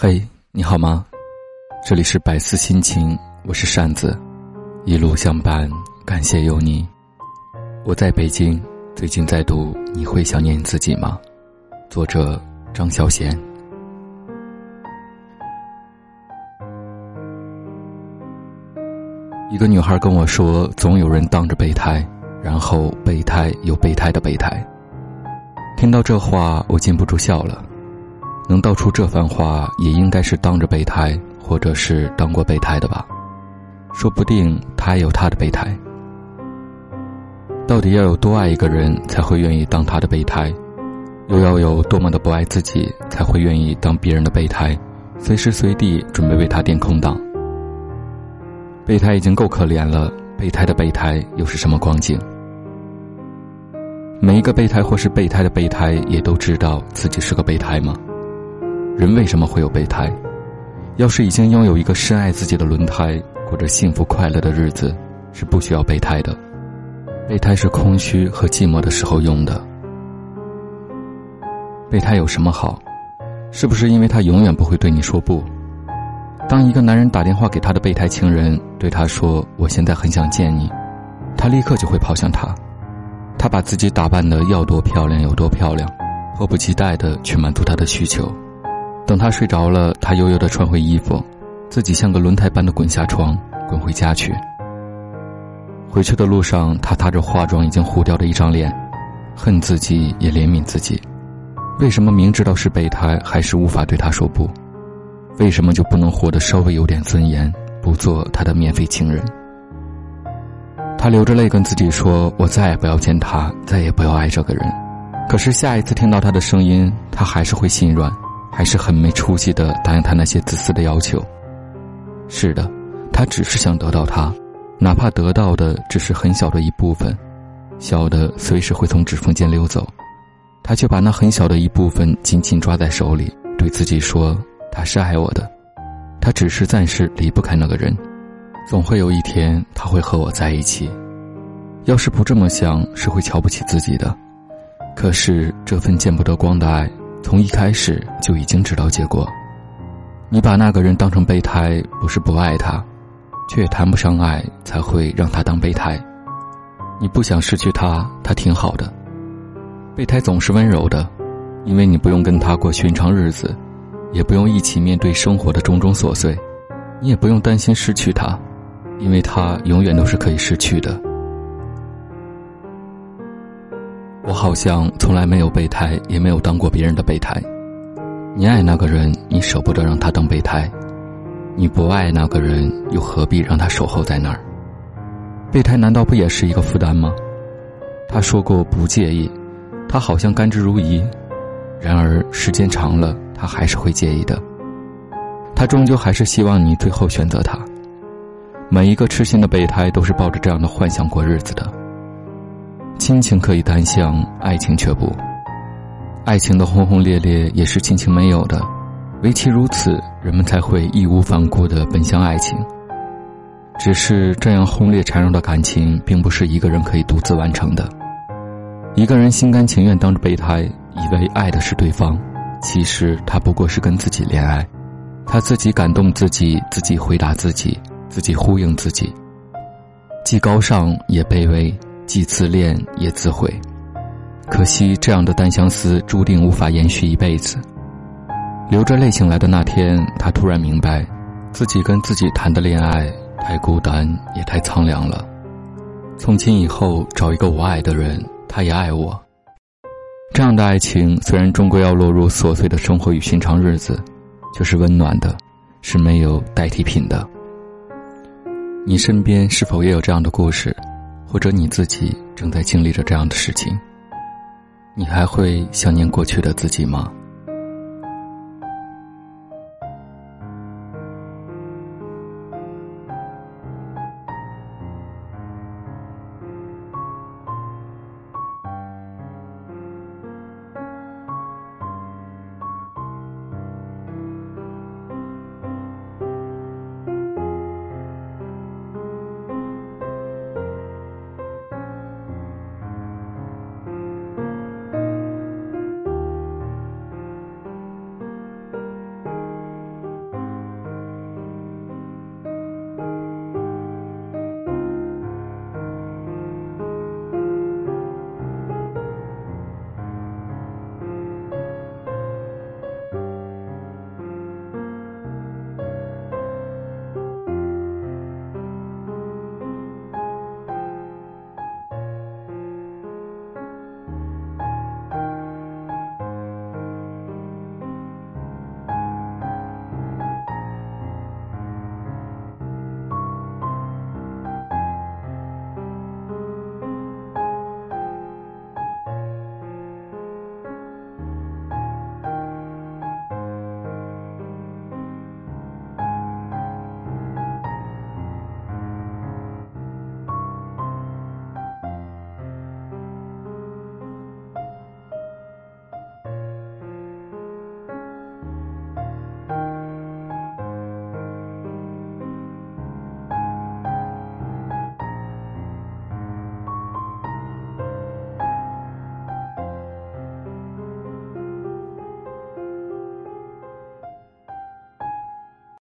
嘿，你好吗？这里是百思心情，我是扇子，一路相伴，感谢有你。我在北京，最近在读《你会想念自己吗》，作者张小娴。一个女孩跟我说，总有人当着备胎，然后备胎有备胎的备胎。听到这话，我禁不住笑了。能道出这番话，也应该是当着备胎，或者是当过备胎的吧？说不定他也有他的备胎。到底要有多爱一个人，才会愿意当他的备胎？又要有多么的不爱自己，才会愿意当别人的备胎，随时随地准备为他垫空档？备胎已经够可怜了，备胎的备胎又是什么光景？每一个备胎或是备胎的备胎，也都知道自己是个备胎吗？人为什么会有备胎？要是已经拥有一个深爱自己的轮胎，过着幸福快乐的日子，是不需要备胎的。备胎是空虚和寂寞的时候用的。备胎有什么好？是不是因为他永远不会对你说不？当一个男人打电话给他的备胎情人，对他说：“我现在很想见你”，他立刻就会跑向他。他把自己打扮的要多漂亮有多漂亮，迫不及待的去满足他的需求。等他睡着了，他悠悠地穿回衣服，自己像个轮胎般的滚下床，滚回家去。回去的路上，他踏着化妆已经糊掉的一张脸，恨自己也怜悯自己，为什么明知道是备胎，还是无法对他说不？为什么就不能活得稍微有点尊严，不做他的免费情人？他流着泪跟自己说：“我再也不要见他，再也不要爱这个人。”可是下一次听到他的声音，他还是会心软。还是很没出息的答应他那些自私的要求。是的，他只是想得到他，哪怕得到的只是很小的一部分，小的随时会从指缝间溜走，他却把那很小的一部分紧紧抓在手里，对自己说：“他是爱我的，他只是暂时离不开那个人，总会有一天他会和我在一起。”要是不这么想，是会瞧不起自己的。可是这份见不得光的爱。从一开始就已经知道结果，你把那个人当成备胎，不是不爱他，却也谈不上爱，才会让他当备胎。你不想失去他，他挺好的。备胎总是温柔的，因为你不用跟他过寻常日子，也不用一起面对生活的种种琐碎，你也不用担心失去他，因为他永远都是可以失去的。我好像从来没有备胎，也没有当过别人的备胎。你爱那个人，你舍不得让他当备胎；你不爱那个人，又何必让他守候在那儿？备胎难道不也是一个负担吗？他说过不介意，他好像甘之如饴。然而时间长了，他还是会介意的。他终究还是希望你最后选择他。每一个痴心的备胎都是抱着这样的幻想过日子的。亲情可以单向，爱情却不。爱情的轰轰烈烈也是亲情没有的，唯其如此，人们才会义无反顾的奔向爱情。只是这样轰烈缠绕的感情，并不是一个人可以独自完成的。一个人心甘情愿当着备胎，以为爱的是对方，其实他不过是跟自己恋爱，他自己感动自己，自己回答自己，自己呼应自己，既高尚也卑微。既自恋也自毁，可惜这样的单相思注定无法延续一辈子。流着泪醒来的那天，他突然明白，自己跟自己谈的恋爱太孤单，也太苍凉了。从今以后，找一个我爱的人，他也爱我。这样的爱情虽然终归要落入琐碎的生活与寻常日子，却是温暖的，是没有代替品的。你身边是否也有这样的故事？或者你自己正在经历着这样的事情，你还会想念过去的自己吗？